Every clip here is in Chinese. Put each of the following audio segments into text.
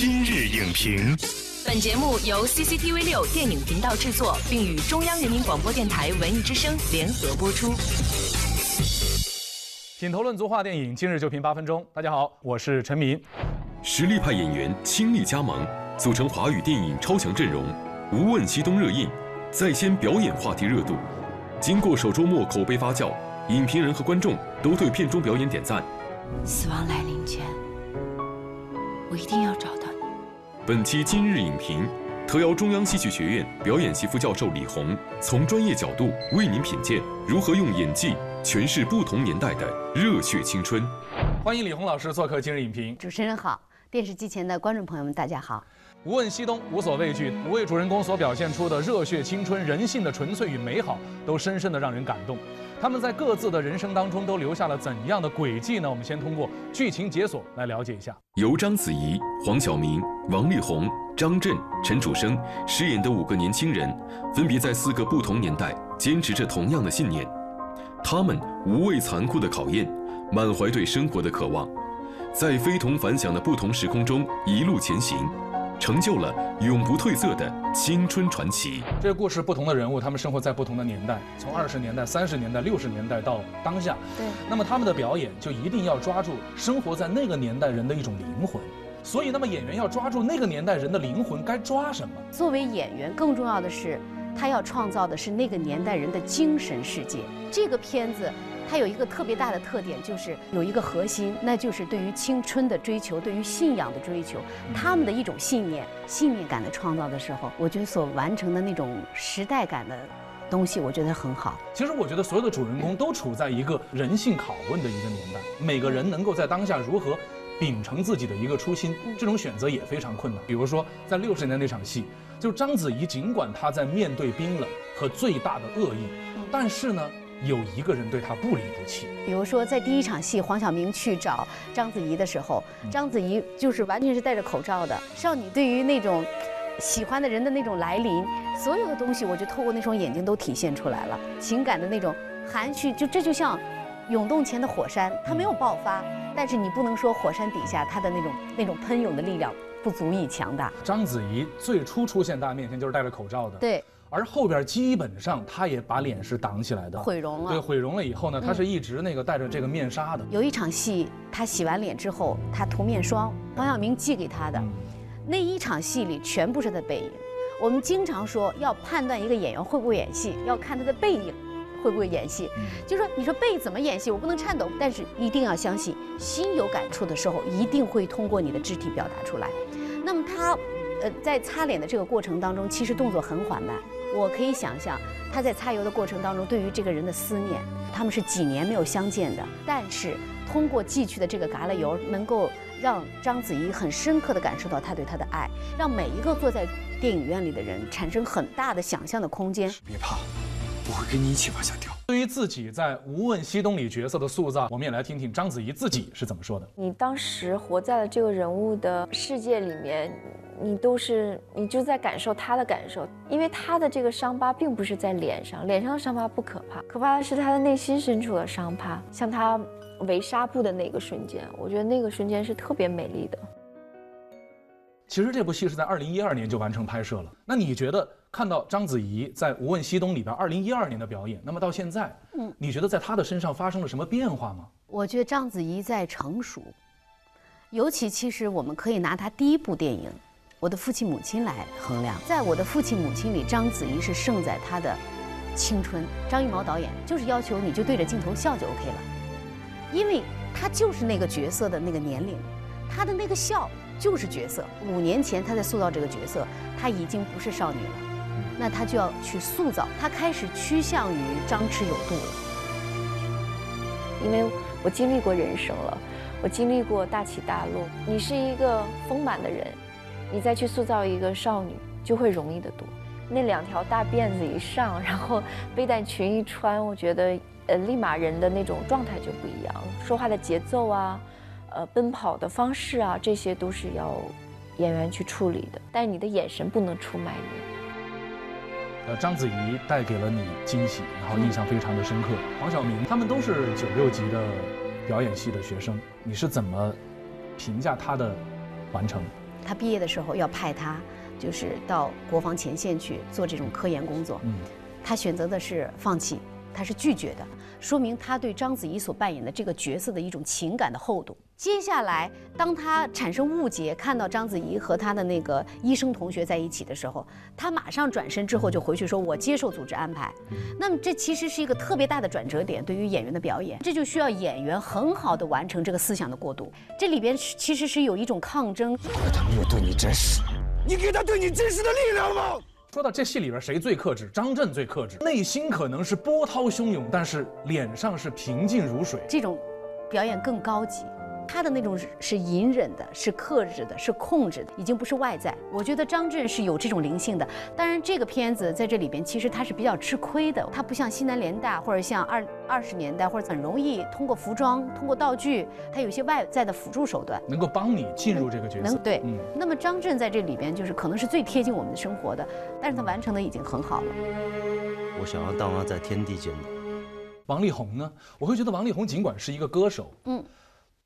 今日影评，本节目由 CCTV 六电影频道制作，并与中央人民广播电台文艺之声联合播出。品头论足话电影，今日就评八分钟。大家好，我是陈明。实力派演员倾力加盟，组成华语电影超强阵容。无问西东热映，在先表演话题热度。经过首周末口碑发酵，影评人和观众都对片中表演点赞。死亡来临前，我一定要找到你。本期今日影评特邀中央戏剧学院表演系副教授李红，从专业角度为您品鉴如何用演技诠释不同年代的热血青春。欢迎李红老师做客今日影评。主持人好，电视机前的观众朋友们，大家好。无问西东，无所畏惧。五位主人公所表现出的热血青春、人性的纯粹与美好，都深深的让人感动。他们在各自的人生当中都留下了怎样的轨迹呢？我们先通过剧情解锁来了解一下。由章子怡、黄晓明、王力宏、张震、陈楚生饰演的五个年轻人，分别在四个不同年代坚持着同样的信念。他们无畏残酷的考验，满怀对生活的渴望，在非同凡响的不同时空中一路前行。成就了永不褪色的青春传奇。这个故事不同的人物，他们生活在不同的年代，从二十年代、三十年代、六十年代到当下。对。那么他们的表演就一定要抓住生活在那个年代人的一种灵魂。所以，那么演员要抓住那个年代人的灵魂，该抓什么？作为演员，更重要的是，他要创造的是那个年代人的精神世界。这个片子。它有一个特别大的特点，就是有一个核心，那就是对于青春的追求，对于信仰的追求，他们的一种信念、信念感的创造的时候，我觉得所完成的那种时代感的东西，我觉得很好。其实我觉得所有的主人公都处在一个人性拷问的一个年代，每个人能够在当下如何秉承自己的一个初心，这种选择也非常困难。比如说在六十年那场戏，就章子怡，尽管她在面对冰冷和最大的恶意，但是呢。有一个人对他不离不弃。比如说，在第一场戏，黄晓明去找章子怡的时候，章子怡就是完全是戴着口罩的。少女对于那种喜欢的人的那种来临，所有的东西，我就透过那双眼睛都体现出来了。情感的那种含蓄，就这就像涌动前的火山，它没有爆发，但是你不能说火山底下它的那种那种喷涌的力量不足以强大。章子怡最初出现大家面前就是戴着口罩的。对。而后边基本上他也把脸是挡起来的，毁容了。对，毁容了以后呢，他是一直那个戴着这个面纱的。有一场戏，他洗完脸之后，他涂面霜，黄晓明寄给他的，那一场戏里全部是他的背影。我们经常说要判断一个演员会不会演戏，要看他的背影会不会演戏。就说你说背怎么演戏，我不能颤抖，但是一定要相信，心有感触的时候，一定会通过你的肢体表达出来。那么他，呃，在擦脸的这个过程当中，其实动作很缓慢。我可以想象他在擦油的过程当中，对于这个人的思念。他们是几年没有相见的，但是通过寄去的这个嘎啦油，能够让章子怡很深刻的感受到他对她的爱，让每一个坐在电影院里的人产生很大的想象的空间。别怕，我会跟你一起往下掉。对于自己在《无问西东》里角色的塑造，我们也来听听章子怡自己是怎么说的。你当时活在了这个人物的世界里面，你都是你就在感受他的感受，因为他的这个伤疤并不是在脸上，脸上的伤疤不可怕，可怕的是他的内心深处的伤疤。像他围纱布的那个瞬间，我觉得那个瞬间是特别美丽的。其实这部戏是在二零一二年就完成拍摄了。那你觉得看到章子怡在《无问西东》里边二零一二年的表演，那么到现在，嗯，你觉得在她的身上发生了什么变化吗？我觉得章子怡在成熟，尤其其实我们可以拿她第一部电影《我的父亲母亲》来衡量。在我的父亲母亲里，章子怡是胜在她的青春。张艺谋导演就是要求你就对着镜头笑就 OK 了，因为她就是那个角色的那个年龄，她的那个笑。就是角色。五年前她在塑造这个角色，她已经不是少女了，那他就要去塑造，他开始趋向于张弛有度了。因为我经历过人生了，我经历过大起大落。你是一个丰满的人，你再去塑造一个少女，就会容易得多。那两条大辫子一上，然后背带裙一穿，我觉得呃，立马人的那种状态就不一样了，说话的节奏啊。呃，奔跑的方式啊，这些都是要演员去处理的。但是你的眼神不能出卖你。呃，章子怡带给了你惊喜，然后印象非常的深刻。黄晓明他们都是九六级的表演系的学生，你是怎么评价他的完成？他毕业的时候要派他，就是到国防前线去做这种科研工作。嗯，他选择的是放弃，他是拒绝的，说明他对章子怡所扮演的这个角色的一种情感的厚度。接下来，当他产生误解，看到章子怡和他的那个医生同学在一起的时候，他马上转身之后就回去说：“我接受组织安排。”那么这其实是一个特别大的转折点，对于演员的表演，这就需要演员很好的完成这个思想的过渡。这里边其实是有一种抗争。他没有对你真实，你给他对你真实的力量吗？说到这戏里边谁最克制？张震最克制，内心可能是波涛汹涌，但是脸上是平静如水。这种表演更高级。他的那种是是隐忍的，是克制的，是控制的，已经不是外在。我觉得张震是有这种灵性的。当然，这个片子在这里边其实他是比较吃亏的，他不像西南联大或者像二二十年代或者很容易通过服装、通过道具，他有一些外在的辅助手段能够帮你进入这个角色。能对，嗯。那么张震在这里边就是可能是最贴近我们的生活的，但是他完成的已经很好了。我想要当他在天地间的王力宏呢？我会觉得王力宏尽管是一个歌手，嗯。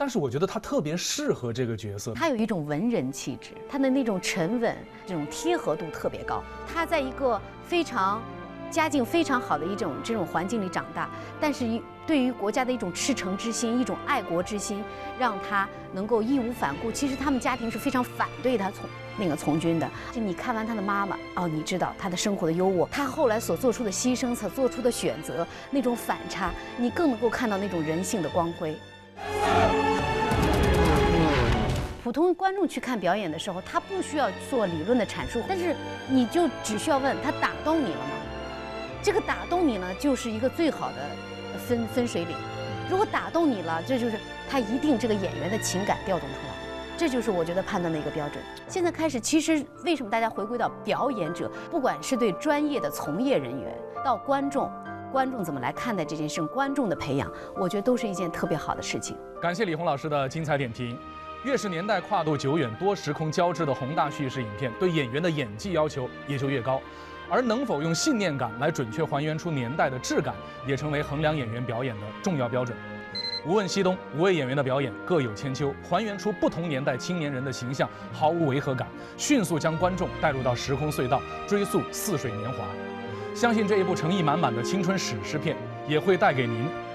但是我觉得他特别适合这个角色，他有一种文人气质，他的那种沉稳，这种贴合度特别高。他在一个非常家境非常好的一种这种环境里长大，但是对于国家的一种赤诚之心，一种爱国之心，让他能够义无反顾。其实他们家庭是非常反对他从那个从军的。就你看完他的妈妈哦，你知道他的生活的优渥，他后来所做出的牺牲，所做出的选择，那种反差，你更能够看到那种人性的光辉。普通观众去看表演的时候，他不需要做理论的阐述，但是你就只需要问他打动你了吗？这个打动你呢，就是一个最好的分分水岭。如果打动你了，这就是他一定这个演员的情感调动出来，这就是我觉得判断的一个标准。现在开始，其实为什么大家回归到表演者，不管是对专业的从业人员到观众，观众怎么来看待这件事，观众的培养，我觉得都是一件特别好的事情。感谢李红老师的精彩点评。越是年代跨度久远、多时空交织的宏大叙事影片，对演员的演技要求也就越高，而能否用信念感来准确还原出年代的质感，也成为衡量演员表演的重要标准。无问西东，五位演员的表演各有千秋，还原出不同年代青年人的形象，毫无违和感，迅速将观众带入到时空隧道，追溯似水年华。相信这一部诚意满满的青春史诗片，也会带给您